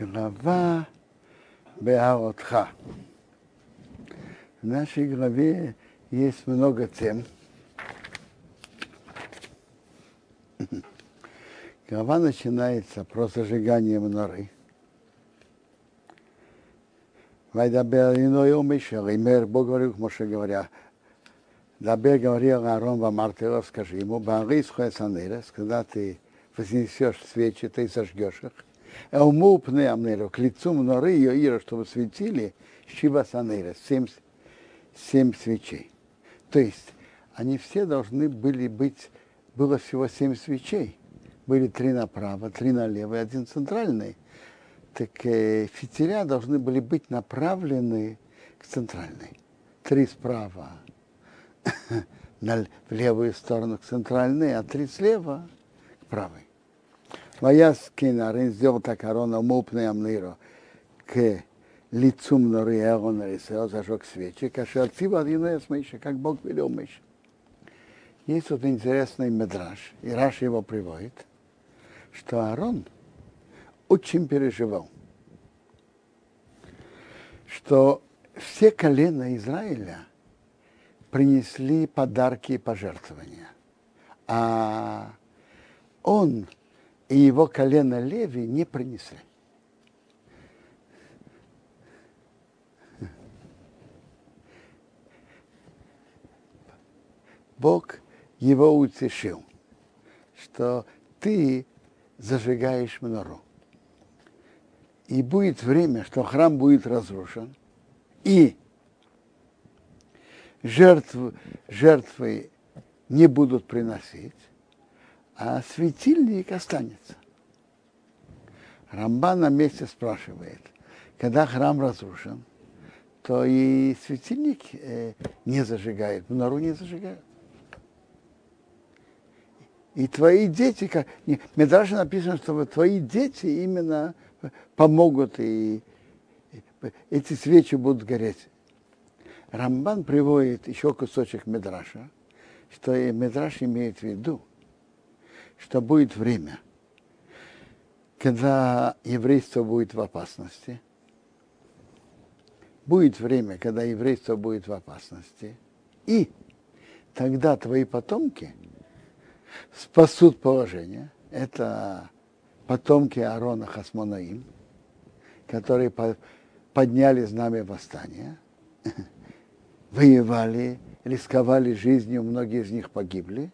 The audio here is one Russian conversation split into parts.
Глава Беаотха. В нашей главе есть много тем. Глава начинается про зажигание мноры. Вайдабер иной умышел, и мэр Бог говорил, Моше говоря, Дабер говорил Аарон Вамартелов, скажи ему, Барис Хуэсанерес, когда ты вознесешь свечи, ты зажгешь их, уму пне амнеру, к лицу мноры ее ира, чтобы светили, Шива Санерес, семь, семь свечей. То есть они все должны были быть, было всего семь свечей. Были три направо, три налево и один центральный. Так э, фитиля должны были быть направлены к центральной. Три справа в левую сторону к центральной, а три слева к правой. Ваяс Кинарин сделал так Арона мупный амниру к лицу мноры Эона Рисео зажег свечи, кашер цива один Миша, как Бог велел Миша. Есть тут интересный медраж, и Раш его приводит, что Аарон очень переживал, что все колена Израиля принесли подарки и пожертвования, а он и его колено Леви не принесли. Бог его утешил, что ты зажигаешь мнору. И будет время, что храм будет разрушен, и жертвы, жертвы не будут приносить, а светильник останется. Рамбан на месте спрашивает, когда храм разрушен, то и светильник э, не зажигает, мнору не зажигают. И твои дети, как, даже написано, что твои дети именно помогут, и, и эти свечи будут гореть. Рамбан приводит еще кусочек Медраша, что и Медраш имеет в виду, что будет время, когда еврейство будет в опасности. Будет время, когда еврейство будет в опасности. И тогда твои потомки спасут положение. Это потомки Аарона Хасмонаим, которые подняли знамя восстания воевали, рисковали жизнью, многие из них погибли,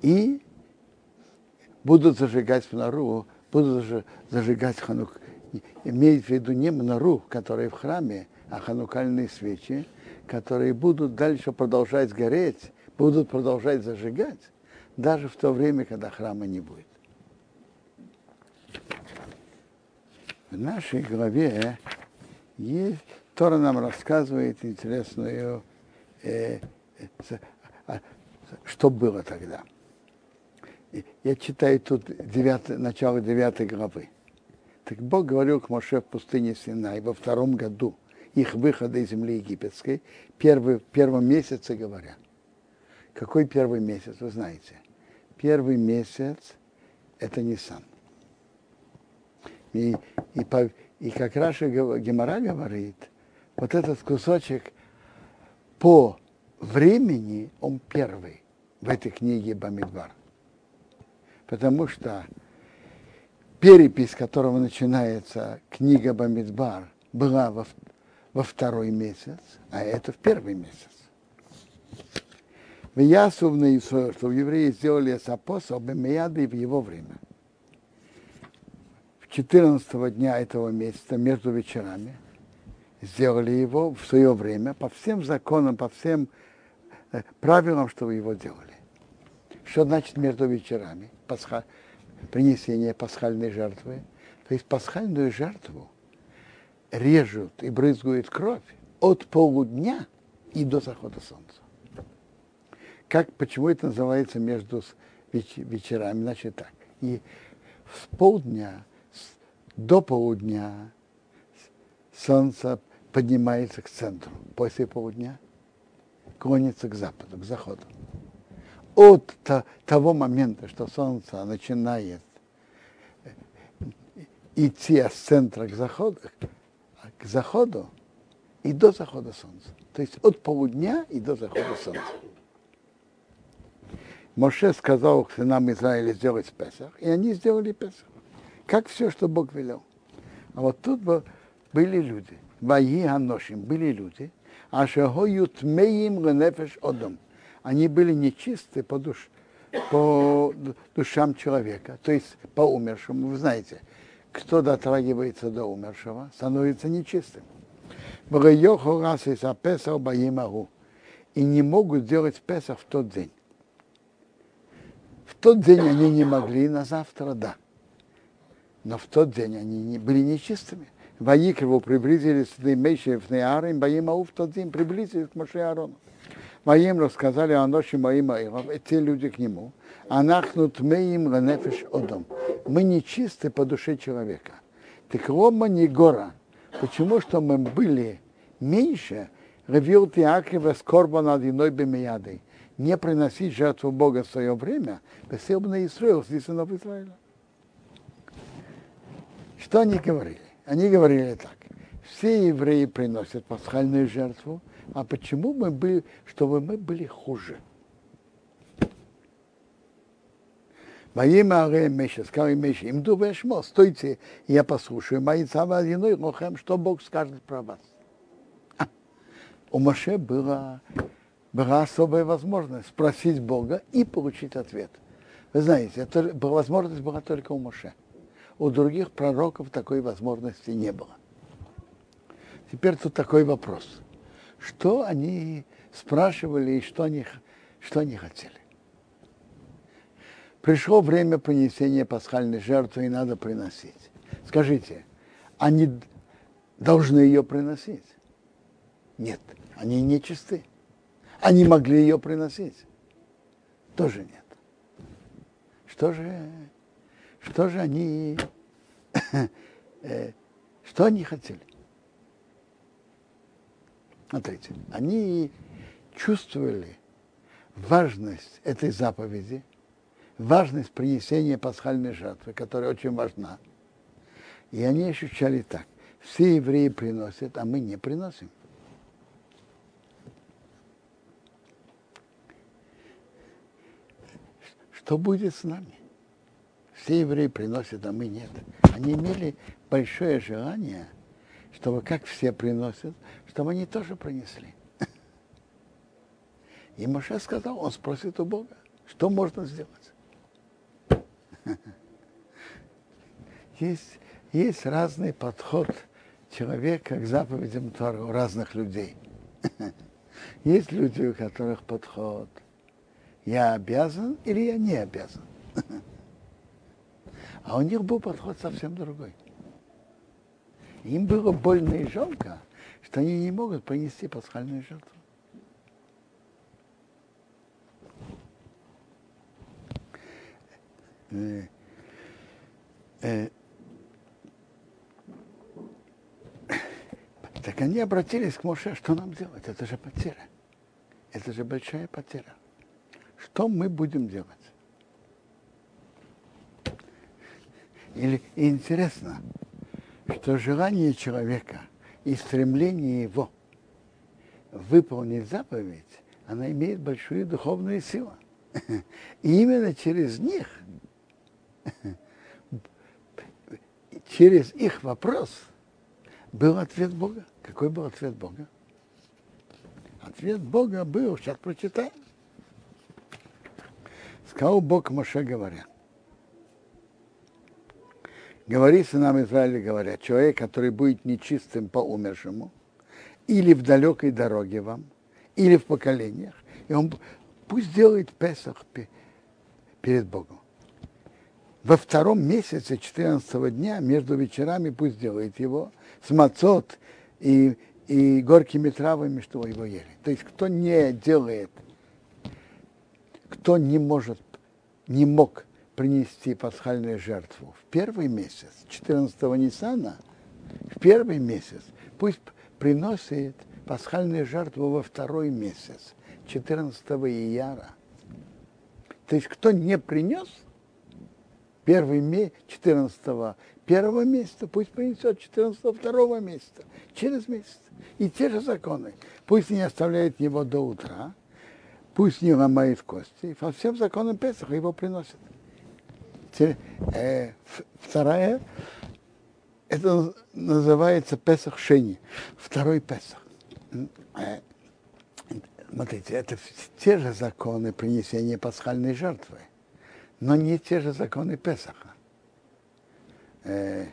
и будут зажигать мнору, будут зажигать ханук. Имеет в виду не мнору, которые в храме, а ханукальные свечи, которые будут дальше продолжать гореть, будут продолжать зажигать, даже в то время, когда храма не будет. В нашей главе есть Тора нам рассказывает интересную, э, э, что было тогда. Я читаю тут 9, начало 9 главы. Так Бог говорил к Моше в пустыне Синай во втором году их выхода из земли египетской, первый, в первом месяце говоря. Какой первый месяц, вы знаете? Первый месяц – это Нисан. И, и, и как Раша Гемора говорит, вот этот кусочек по времени, он первый в этой книге Бамидбар. Потому что перепись, которого начинается книга Бамидбар, была во, во второй месяц, а это в первый месяц. В Ясувне что евреи сделали апостол Бемияды в его время. В 14 дня этого месяца, между вечерами, сделали его в свое время по всем законам, по всем э, правилам, что вы его делали. Что значит между вечерами? Пасха, принесение пасхальной жертвы. То есть пасхальную жертву режут и брызгают кровь от полудня и до захода солнца. Как, почему это называется между вечерами? Значит так. И с полдня до полудня солнце поднимается к центру. После полудня клонится к западу, к заходу. От того момента, что солнце начинает идти от центра к заходу, к заходу и до захода солнца. То есть от полудня и до захода солнца. Моше сказал сынам Израиля сделать Песах, и они сделали Песах. Как все, что Бог велел. А вот тут были люди, вои аношим, были люди, а шагоют меим ленефеш одом. Они были нечисты по, душ, по душам человека, то есть по умершему. Вы знаете, кто дотрагивается до умершего, становится нечистым. И не могут сделать Песах в тот день. В тот день они не могли, на завтра да. Но в тот день они не, были нечистыми. Ваикрову приблизились Мейши в Неарим, Баимау в тот день приблизились к Моше Аарону. Моим рассказали о ночи моим Аилов, те люди к нему. Анахнут меим ленефеш одом. Мы нечисты по душе человека. Так лома не гора. Почему? Что мы были меньше, ревил Тиакива скорба над иной бемиядой. Не приносить жертву Бога в свое время, бесел бы на Исраил, здесь сынов Израиля. Что они говорили? Они говорили так. Все евреи приносят пасхальную жертву, а почему мы были, чтобы мы были хуже? Во имя Меша, сказал Меша, им думаешь, мо, стойте, я послушаю, мои цава одиной лохем, что Бог скажет про вас. А, у Моше была, была особая возможность спросить Бога и получить ответ. Вы знаете, это, возможность была только у Моше. У других пророков такой возможности не было. Теперь тут такой вопрос. Что они спрашивали и что они, что они хотели? Пришло время принесения пасхальной жертвы, и надо приносить. Скажите, они должны ее приносить? Нет, они не чисты. Они могли ее приносить? Тоже нет. Что же, что же они, э, что они хотели? Смотрите, они чувствовали важность этой заповеди – важность принесения пасхальной жертвы, которая очень важна. И они ощущали так. Все евреи приносят, а мы не приносим. Что будет с нами? Все евреи приносят, а мы нет. Они имели большое желание, чтобы как все приносят, чтобы они тоже принесли. И Моше сказал, он спросит у Бога, что можно сделать. Есть, есть разный подход человека к заповедям Тора у разных людей. Есть люди, у которых подход я обязан или я не обязан. А у них был подход совсем другой. Им было больно и жалко, что они не могут принести пасхальную жертву. Э, э, так они обратились к Моше, что нам делать? Это же потеря. Это же большая потеря. Что мы будем делать? Или интересно, что желание человека и стремление его выполнить заповедь, она имеет большую духовную силу. И именно через них через их вопрос был ответ Бога. Какой был ответ Бога? Ответ Бога был, сейчас прочитаем. Сказал Бог Моше говоря. Говори сынам Израиля, говоря, человек, который будет нечистым по умершему, или в далекой дороге вам, или в поколениях, и он пусть делает Песах перед Богом во втором месяце 14 дня между вечерами пусть делает его с мацот и, и горькими травами, что его ели. То есть кто не делает, кто не может, не мог принести пасхальную жертву в первый месяц, 14 Нисана, в первый месяц, пусть приносит пасхальную жертву во второй месяц, 14 Ияра. То есть кто не принес – первый месяц, 14 первого месяца, пусть принесет 14 второго месяца, через месяц. И те же законы. Пусть не оставляет его до утра, пусть не ломает кости. По всем законам Песаха его приносят. Э, вторая, это называется Песах Шени, второй Песах. Э, смотрите, это те же законы принесения пасхальной жертвы, но не те же законы Песаха. Э,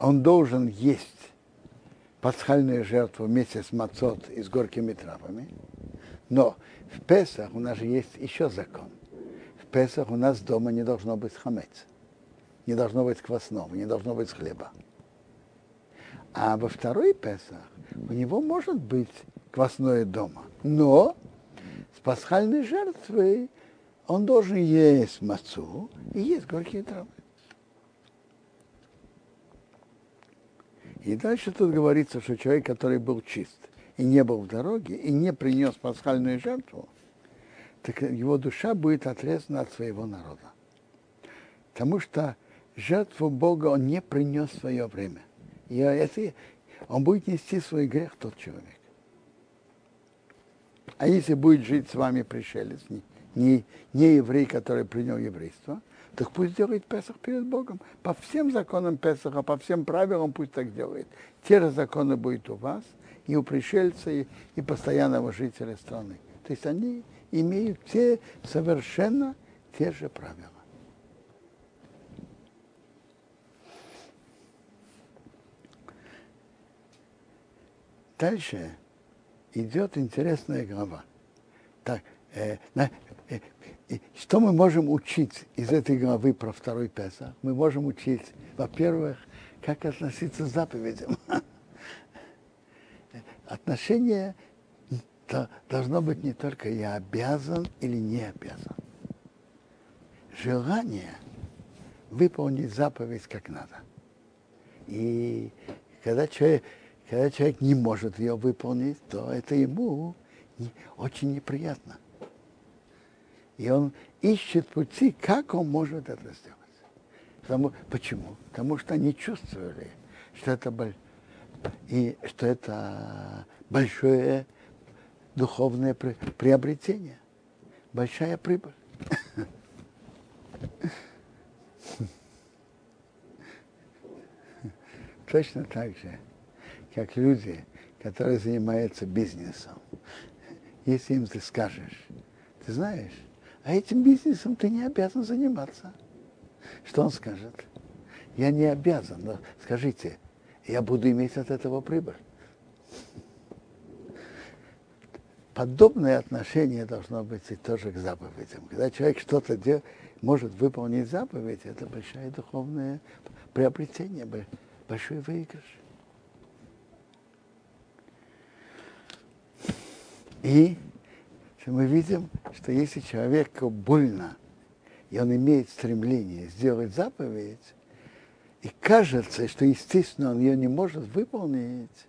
он должен есть пасхальную жертву вместе с мацот и с горькими травами, но в Песах у нас же есть еще закон. Песах у нас дома не должно быть хамец, не должно быть квасного, не должно быть хлеба. А во второй Песах у него может быть квасное дома. Но с пасхальной жертвой он должен есть мацу и есть горькие травы. И дальше тут говорится, что человек, который был чист и не был в дороге, и не принес пасхальную жертву, так его душа будет отрезана от своего народа. Потому что жертву Бога он не принес в свое время. И это, он будет нести свой грех, тот человек. А если будет жить с вами пришелец, не, не, не еврей, который принял еврейство, так пусть делает Песах перед Богом. По всем законам Песаха, по всем правилам пусть так делает. Те же законы будут у вас, и у пришельца, и, и постоянного жителя страны. То есть они имеют все совершенно те же правила. Дальше идет интересная глава. Так, э, на, э, э, что мы можем учить из этой главы про второй Песах? Мы можем учить, во-первых, как относиться к заповедям. Отношение должно быть не только я обязан или не обязан. Желание выполнить заповедь как надо. И когда человек, когда человек не может ее выполнить, то это ему очень неприятно. И он ищет пути, как он может это сделать. Потому, почему? Потому что они чувствовали, что это, и, что это большое духовное приобретение, большая прибыль. Точно так же как люди, которые занимаются бизнесом. Если им ты скажешь, ты знаешь, а этим бизнесом ты не обязан заниматься. Что он скажет? Я не обязан, но скажите, я буду иметь от этого прибыль. Подобное отношение должно быть и тоже к заповедям. Когда человек что-то делает, может выполнить заповедь, это большое духовное приобретение, большой выигрыш. И мы видим, что если человеку больно, и он имеет стремление сделать заповедь, и кажется, что, естественно, он ее не может выполнить,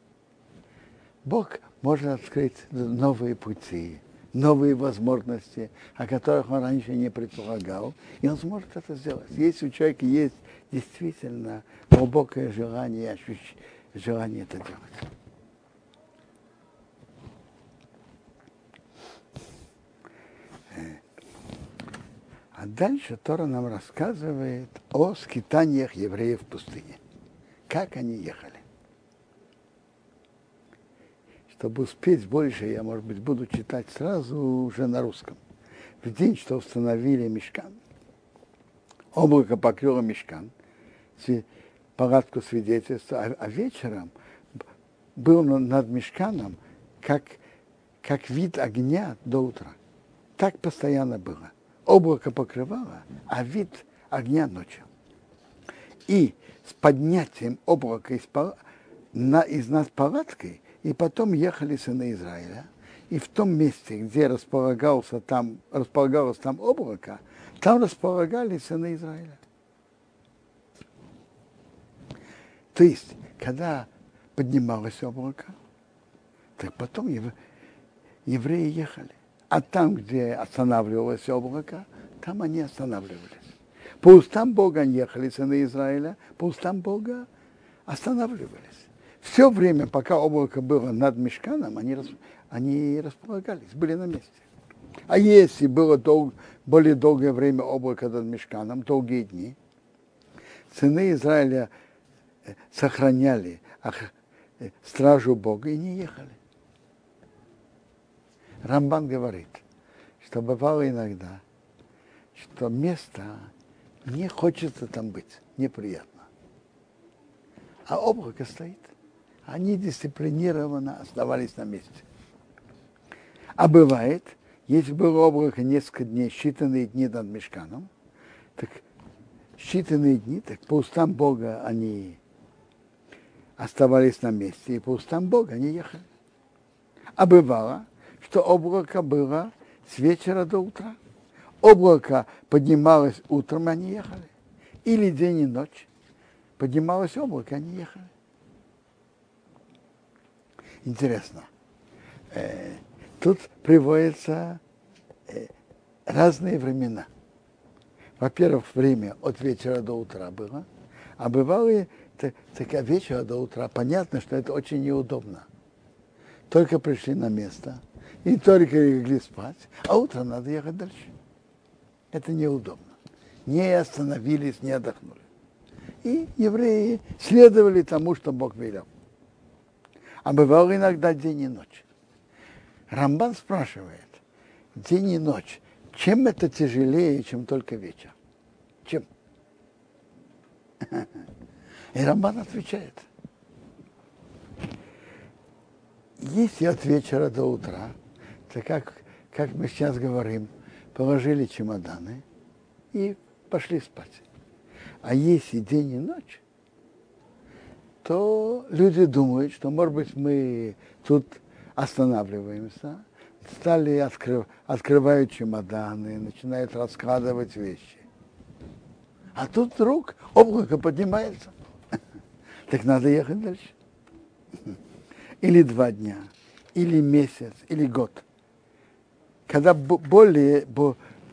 Бог может открыть новые пути, новые возможности, о которых он раньше не предполагал, и он сможет это сделать. Если у человека есть действительно глубокое желание, желание это делать. А дальше Тора нам рассказывает о скитаниях евреев в пустыне. Как они ехали. Чтобы успеть больше, я, может быть, буду читать сразу уже на русском. В день, что установили мешкан, облако покрыло мешкан, палатку свидетельства, а, а вечером был над мешканом как, как вид огня до утра. Так постоянно было облако покрывало, а вид огня ночью. И с поднятием облака из, на, из над палаткой, и потом ехали сыны Израиля, и в том месте, где располагался там, располагалось там облако, там располагались сыны Израиля. То есть, когда поднималось облако, так потом ев... евреи ехали. А там, где останавливалось облако, там они останавливались. По устам Бога они ехали, сыны Израиля, по устам Бога останавливались. Все время, пока облако было над мешканом, они, они располагались, были на месте. А если было дол, более долгое время облако над мешканом, долгие дни, сыны Израиля э, сохраняли э, стражу Бога и не ехали. Рамбан говорит, что бывало иногда, что место не хочется там быть, неприятно. А облако стоит. Они дисциплинированно оставались на месте. А бывает, если было облако несколько дней, считанные дни над мешканом, так считанные дни, так по устам Бога они оставались на месте, и по устам Бога они ехали. А бывало, что облако было с вечера до утра. Облако поднималось утром, они ехали. Или день и ночь. Поднималось облако, они ехали. Интересно. Э, тут приводятся э, разные времена. Во-первых, время от вечера до утра было, а бывало и так, так от вечера до утра. Понятно, что это очень неудобно. Только пришли на место, и только легли спать, а утром надо ехать дальше. Это неудобно. Не остановились, не отдохнули. И евреи следовали тому, что Бог велел. А бывало иногда день и ночь. Рамбан спрашивает, день и ночь, чем это тяжелее, чем только вечер? Чем? И Рамбан отвечает, если от вечера до утра, то как, как мы сейчас говорим, положили чемоданы и пошли спать. А если день и ночь, то люди думают, что, может быть, мы тут останавливаемся, стали открыв, открывают чемоданы, начинают раскладывать вещи. А тут вдруг облако поднимается. Так надо ехать дальше. Или два дня, или месяц, или год. Когда более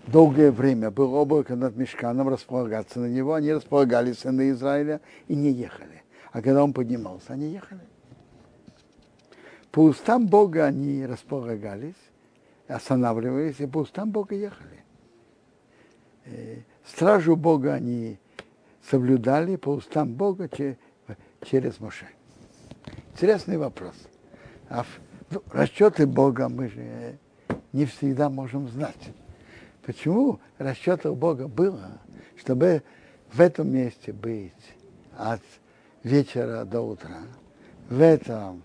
долгое время было облако над мешканом располагаться на него, они располагались сыны Израиля и не ехали. А когда он поднимался, они ехали. По устам Бога они располагались, останавливались, и по устам Бога ехали. Э, стражу Бога они соблюдали по устам Бога через Моше. Интересный вопрос. А ну, расчеты Бога мы же не всегда можем знать. Почему расчетов Бога было, чтобы в этом месте быть от вечера до утра, в этом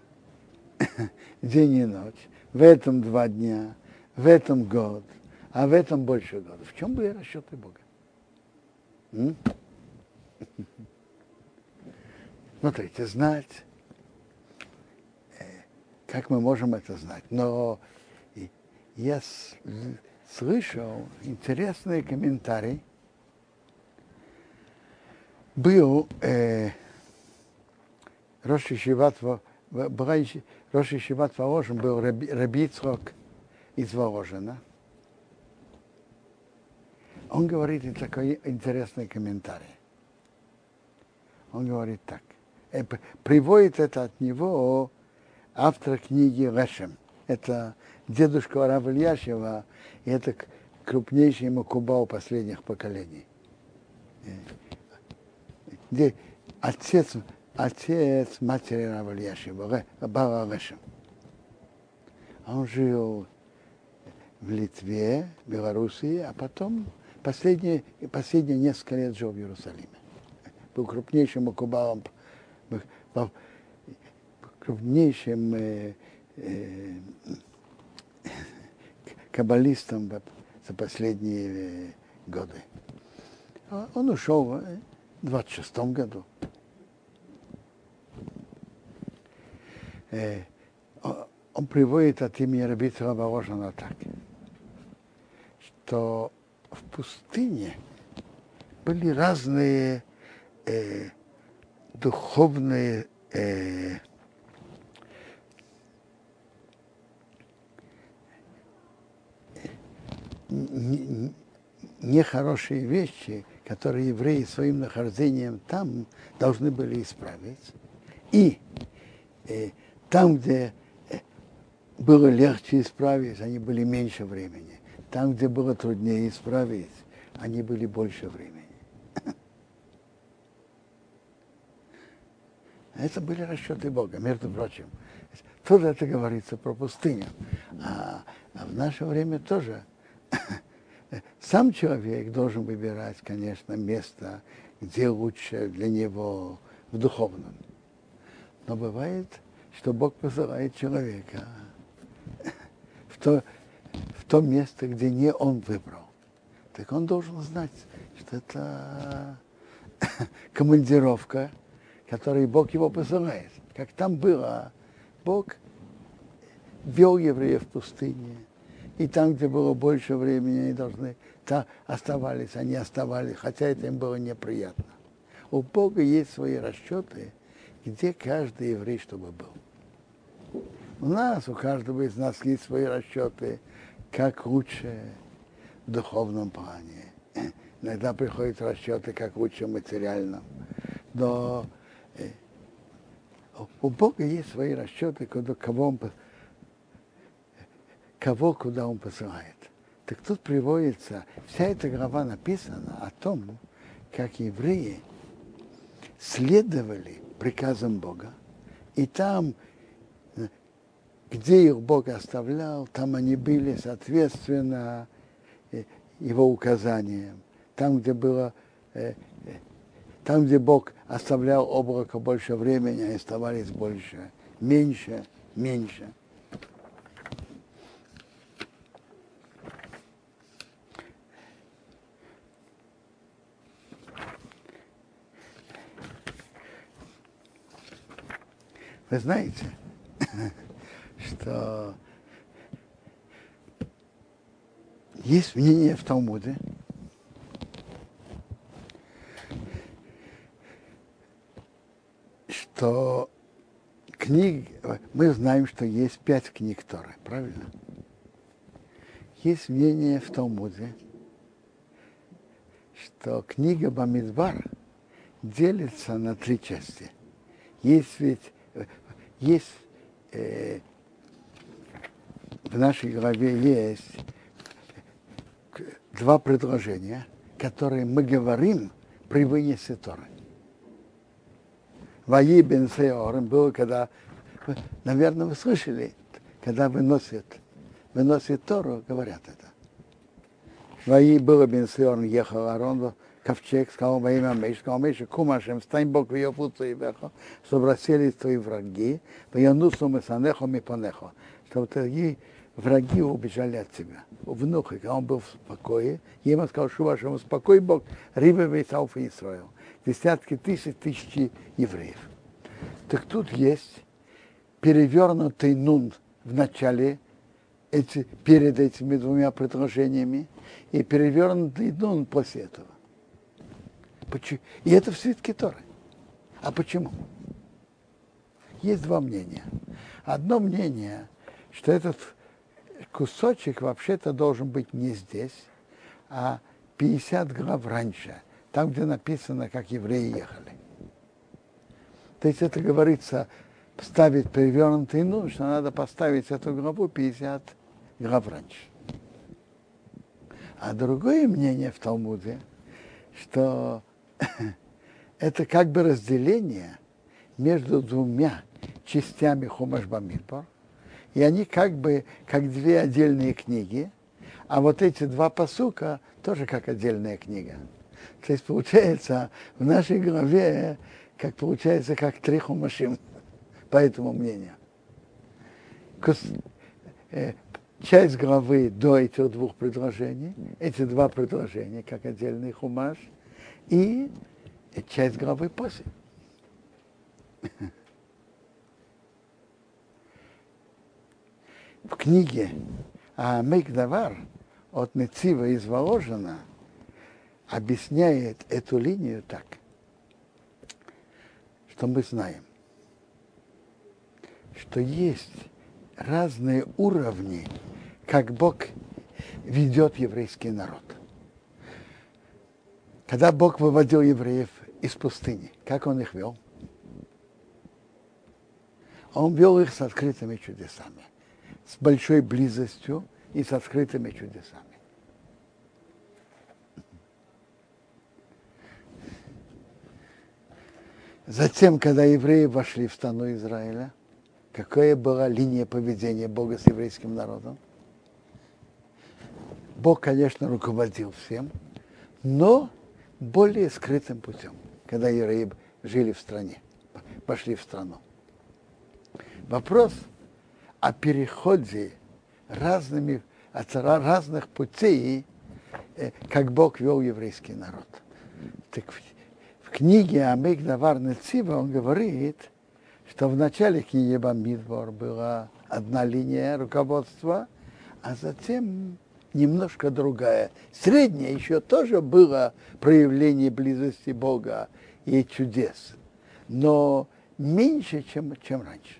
день и ночь, в этом два дня, в этом год, а в этом больше года. В чем были расчеты Бога? М? Смотрите, знать, э, как мы можем это знать. Но я слышал интересный комментарий. Был э, Рош Ишиват, Рош Ишиват Воложен, был Раби Ицхок из Воложена. Он говорит такой интересный комментарий. Он говорит так. Э, приводит это от него автор книги Лешем. Это дедушка Рава Ильяшева, и это крупнейший Макубал последних поколений. Где отец, отец матери Рава Ильяшева, Бала Лешем. Он жил в Литве, Белоруссии, а потом последние, последние несколько лет жил в Иерусалиме. Был крупнейшим Макубалом, крупнейшим э, э, каббалистом за последние годы. А он ушел в 26 году. Э, он приводит от имени Рабица Воложена так, что в пустыне были разные э, духовные э, нехорошие вещи, которые евреи своим нахождением там должны были исправить. И э, там, где э, было легче исправить, они были меньше времени. Там, где было труднее исправить, они были больше времени. Это были расчеты Бога, между прочим. Тоже это говорится про пустыню. А, а в наше время тоже сам человек должен выбирать, конечно, место, где лучше для него в духовном. Но бывает, что Бог посылает человека в то, в то место, где не он выбрал. Так он должен знать, что это командировка, которой Бог его посылает. Как там было, Бог вел евреев в пустыне, и там, где было больше времени, они должны там оставались, они оставались, хотя это им было неприятно. У Бога есть свои расчеты, где каждый еврей чтобы был. У нас, у каждого из нас есть свои расчеты, как лучше в духовном плане. Иногда приходят расчеты, как лучше в материальном. Но э, у Бога есть свои расчеты, куда, кого он кого куда он посылает. Так тут приводится, вся эта глава написана о том, как евреи следовали приказам Бога, и там, где их Бог оставлял, там они были соответственно э, его указаниям. Там, где было, э, э, там, где Бог оставлял облако больше времени, они оставались больше, меньше, меньше. Вы знаете, что есть мнение в Талмуде, что книг, мы знаем, что есть пять книг Торы, правильно? Есть мнение в Талмуде, что книга Бамидбар делится на три части. Есть ведь есть э, в нашей главе есть два предложения, которые мы говорим при вынесе Торы. Ваи бен Сеорем было, когда, наверное, вы слышали, когда выносят, выносят Тору, говорят это. Ваи было бен Сеорем ехал Арон ковчег, сказал во имя Меш, сказал Меша, кумашем, стань Бог в ее пуцу и вехо, чтобы расселись твои враги, в янусу мы санехо ми понехо, чтобы твои враги убежали от тебя. Внук, когда он был в покое, ему сказал, что вашему спокой Бог, рыба весь Алфа и Исраил. Десятки тысяч, тысячи евреев. Так тут есть перевернутый нун в начале, эти, перед этими двумя предложениями, и перевернутый нун после этого. И это в свитке Торы. А почему? Есть два мнения. Одно мнение, что этот кусочек вообще-то должен быть не здесь, а 50 глав раньше, там, где написано, как евреи ехали. То есть это говорится, ставить перевернутый ну, что надо поставить эту главу 50 глав раньше. А другое мнение в Талмуде, что это как бы разделение между двумя частями Хумаш Бамидбар, и они как бы как две отдельные книги, а вот эти два посука тоже как отдельная книга. То есть получается в нашей главе, как получается, как три хумашим, по этому мнению. Э, часть главы до этих двух предложений, эти два предложения, как отдельный хумаш – и часть главы после. В книге Амейкдавар от Нецива из Воложина объясняет эту линию так, что мы знаем, что есть разные уровни, как Бог ведет еврейский народ – Когда Бог выводил евреев из пустыни, как Он их вел? Он вел их с открытыми чудесами, с большой близостью и с открытыми чудесами. Затем, когда евреи вошли в страну Израиля, какая была линия поведения Бога с еврейским народом? Бог, конечно, руководил всем, но более скрытым путем, когда евреи жили в стране, пошли в страну. Вопрос о переходе разными, от разных путей, э, как Бог вел еврейский народ. Так в книге Амик Давар Нецива он говорит, что в начале книги Бамидбор была одна линия руководства, а затем немножко другая. Средняя еще тоже было проявление близости Бога и чудес, но меньше, чем, чем раньше.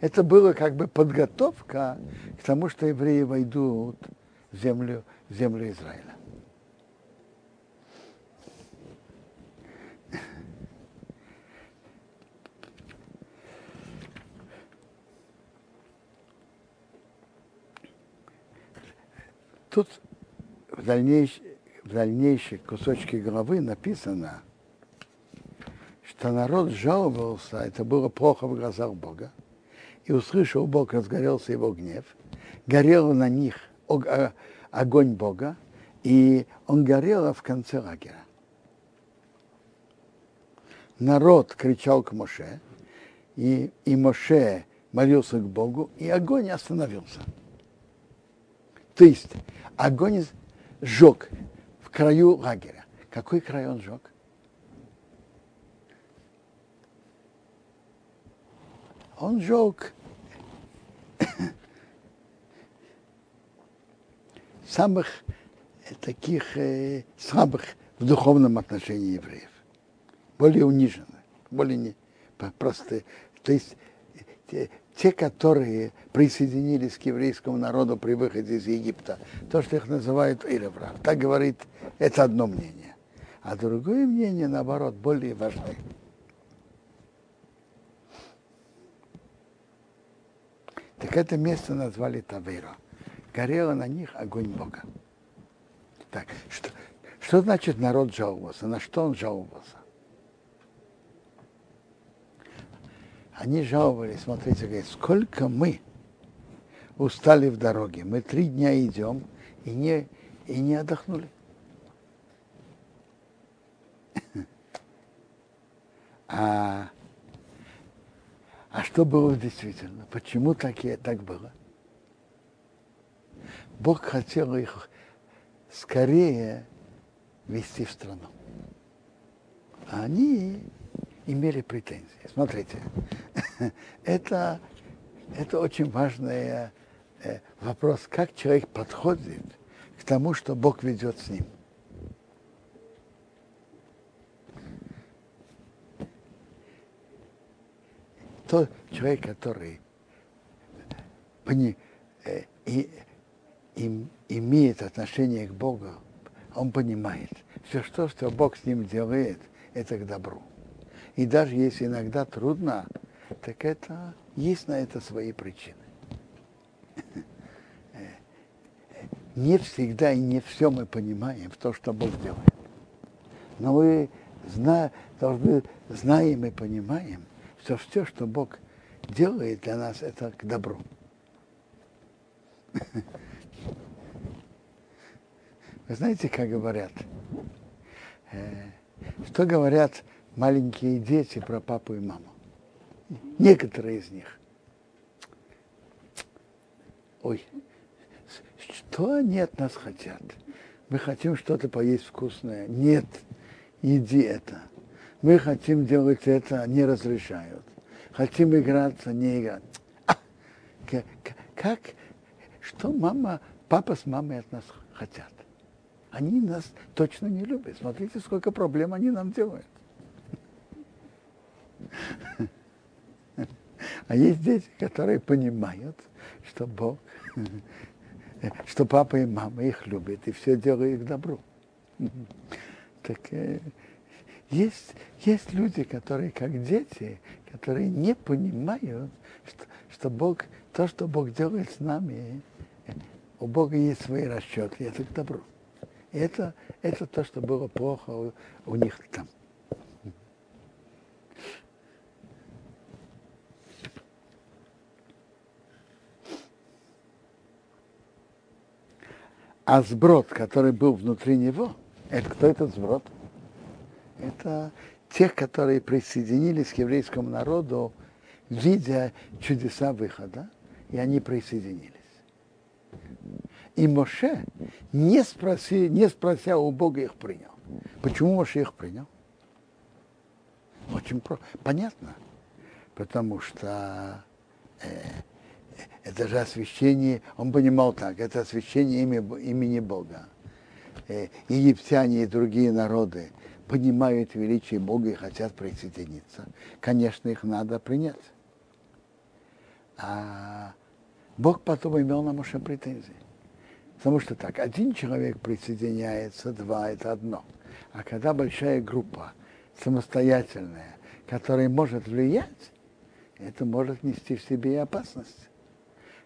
Это было как бы подготовка к тому, что евреи войдут в землю, в землю Израиля. Тут в дальнейшем, в дальнейшей кусочке главы написано, что народ жаловался, это было плохо в глазах Бога, и услышал Бог, разгорелся его гнев, горел на них а, огонь Бога, и он горел в конце лагеря. Народ кричал к Моше, и, и Моше молился к Богу, и огонь остановился. То есть огонь сжег в краю лагеря. Какой край он сжег? Он сжег самых таких э, слабых в духовном отношении евреев, более униженных, более не, простые. То есть те, которые присоединились к еврейскому народу при выходе из Египта, то, что их называют Иреврах, так говорит, это одно мнение. А другое мнение, наоборот, более важное. Так это место назвали Тавейро. Горело на них огонь Бога. Так, что, что значит народ жаловался? На что он жаловался? Они жаловались, смотрите, говорят, сколько мы устали в дороге. Мы три дня идем и не, и не отдохнули. А а что было действительно? Почему так, и, так было? Бог хотел их скорее вести в страну. А они имели претензии. Смотрите, это, это очень важный э, вопрос, как человек подходит к тому, что Бог ведет с ним. тот человек, который пони, э, и, и, имеет отношение к Богу, он понимает, все что, что Бог с ним делает, это к добру. И даже если иногда трудно, так это есть на это свои причины. Не всегда и не все мы понимаем в то, что Бог делает. Но мы зна, должны, знаем и понимаем, что все, что Бог делает для нас, это к добру. Вы знаете, как говорят? Э, что говорят маленькие дети про папу и маму? Некоторые из них. Ой, что они от нас хотят? Мы хотим что-то поесть вкусное. Нет, иди это. Мы хотим делать это, не разрешают. Хотим играться, не играть. А, как, что мама, папа с мамой от нас хотят? Они нас точно не любят. Смотрите, сколько проблем они нам делают. А есть дети, которые понимают, что Бог, что папа и мама их любят, и все делают к добру. Так э, есть, есть люди, которые как дети, которые не понимают, что, что Бог, то, что Бог делает с нами, у Бога есть свои расчеты, это к добру. Это, это то, что было плохо у, у них там. А сброд, который был внутри него, это кто этот сброд? Это тех, которые присоединились к еврейскому народу, видя чудеса выхода, и они присоединились. И Моше, не, спроси, не спрося у Бога, их принял. Почему Моше их принял? Очень про... понятно. Потому что э, это же освящение, он понимал так, это освящение имя, имени Бога. Э, египтяне и другие народы понимают величие Бога и хотят присоединиться. Конечно, их надо принять. А Бог потом имел на Моше претензии. Потому что так, один человек присоединяется, два – это одно. А когда большая группа, самостоятельная, которая может влиять, это может нести в себе и опасность.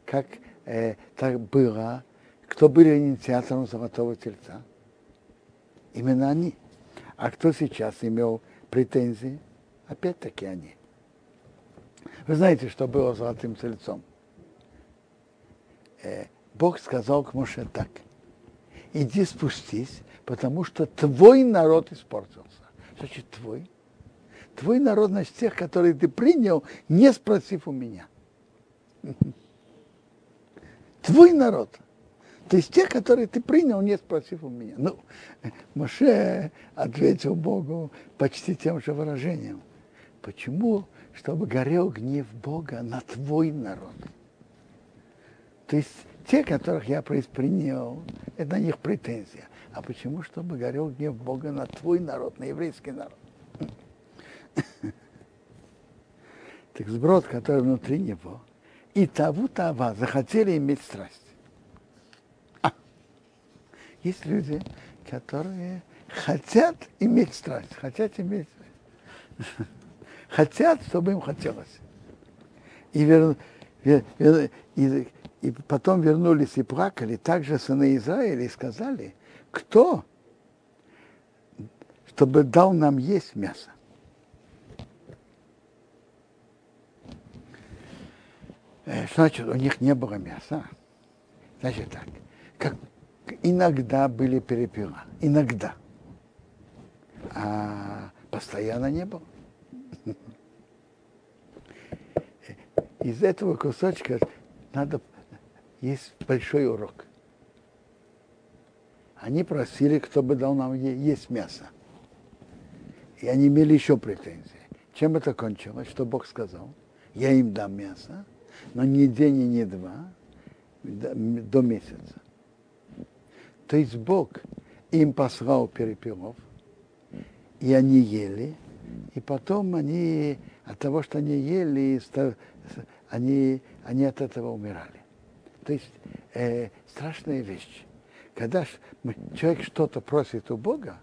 Как э, так было, кто были инициатором Золотого Тельца? Именно они. А кто сейчас имел претензии? Опять-таки они. Вы знаете, что было с Золотым Тельцом? Э, Бог сказал к Моше так, иди спустись, потому что твой народ испортился. Значит, твой. Твой народ, значит, тех, которые ты принял, не спросив у меня. Твой народ. То есть тех, которые ты принял, не спросив у меня. Ну, Моше ответил Богу почти тем же выражением. Почему? Чтобы горел гнев Бога на твой народ. То есть те, которых я принял, это на них претензия. А почему? Чтобы горел гнев Бога на твой народ, на еврейский народ. Так сброд, который внутри него, и таву тава захотели иметь страсть. А, есть люди, которые хотят иметь страсть, хотят иметь, хотят, чтобы им хотелось. И, вер, вер, вер, и и потом вернулись и плакали, также сыны Израиля, и сказали, кто, чтобы дал нам есть мясо. Э, что значит, у них не было мяса? Значит так, как иногда были перепела, иногда, а постоянно не было. Из этого кусочка надо есть большой урок. Они просили, кто бы дал нам есть мясо. И они имели еще претензии. Чем это кончилось? Что Бог сказал? Я им дам мясо, но не день и не два, до месяца. То есть Бог им послал перепелов, и они ели, и потом они от того, что они ели, они, они от этого умирали. То есть э, страшная вещь. Когда человек что-то просит у Бога,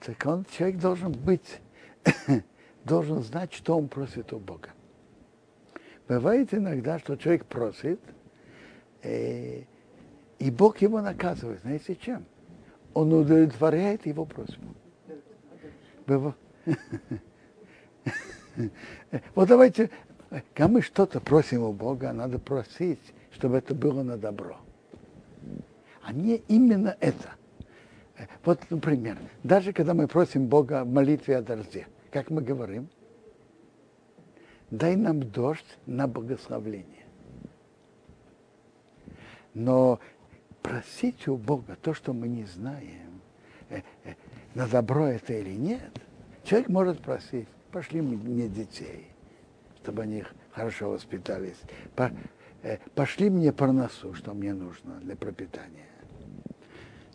так он, человек должен быть, должен знать, что он просит у Бога. Бывает иногда, что человек просит, э, и Бог его наказывает. Знаете чем? Он удовлетворяет его просьбу. Вот давайте когда мы что-то просим у Бога, надо просить, чтобы это было на добро. А не именно это. Вот, например, даже когда мы просим Бога в молитве о дожде, как мы говорим, дай нам дождь на благословление. Но просить у Бога то, что мы не знаем, э, э, на добро это или нет, человек может просить, пошли мне детей, чтобы они хорошо воспитались. Э, пошли мне парносу, что мне нужно для пропитания.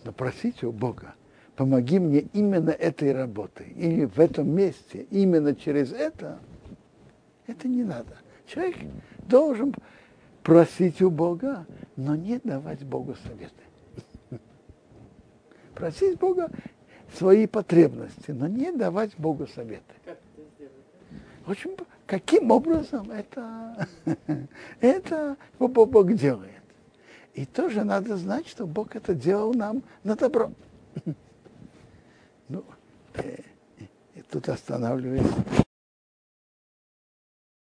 Но просите у Бога, помоги мне именно этой работой. Или в этом месте, именно через это, это не надо. Человек должен просить у Бога, но не давать Богу советы. просить Бога свои потребности, но не давать Богу советы. Очень, каким образом это, это Бог делает. И тоже надо знать, что Бог это делал нам на добро. Ну, э, тут останавливаюсь.